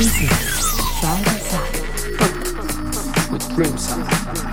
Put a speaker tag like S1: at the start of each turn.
S1: This is Friday Side
S2: with Dreamside.